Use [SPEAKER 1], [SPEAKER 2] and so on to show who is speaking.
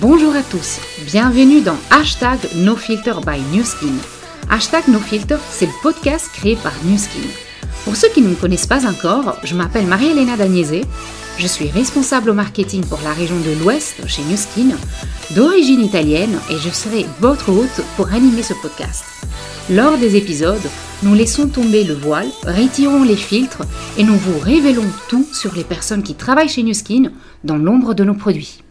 [SPEAKER 1] Bonjour à tous, bienvenue dans Hashtag NoFilter by NewSkin. Hashtag NoFilter, c'est le podcast créé par NewSkin. Pour ceux qui ne me connaissent pas encore, je m'appelle Marie-Hélène Dagnese, je suis responsable au marketing pour la région de l'Ouest chez NewSkin, d'origine italienne et je serai votre hôte pour animer ce podcast. Lors des épisodes, nous laissons tomber le voile, retirons les filtres et nous vous révélons tout sur les personnes qui travaillent chez NewSkin dans l'ombre de nos produits.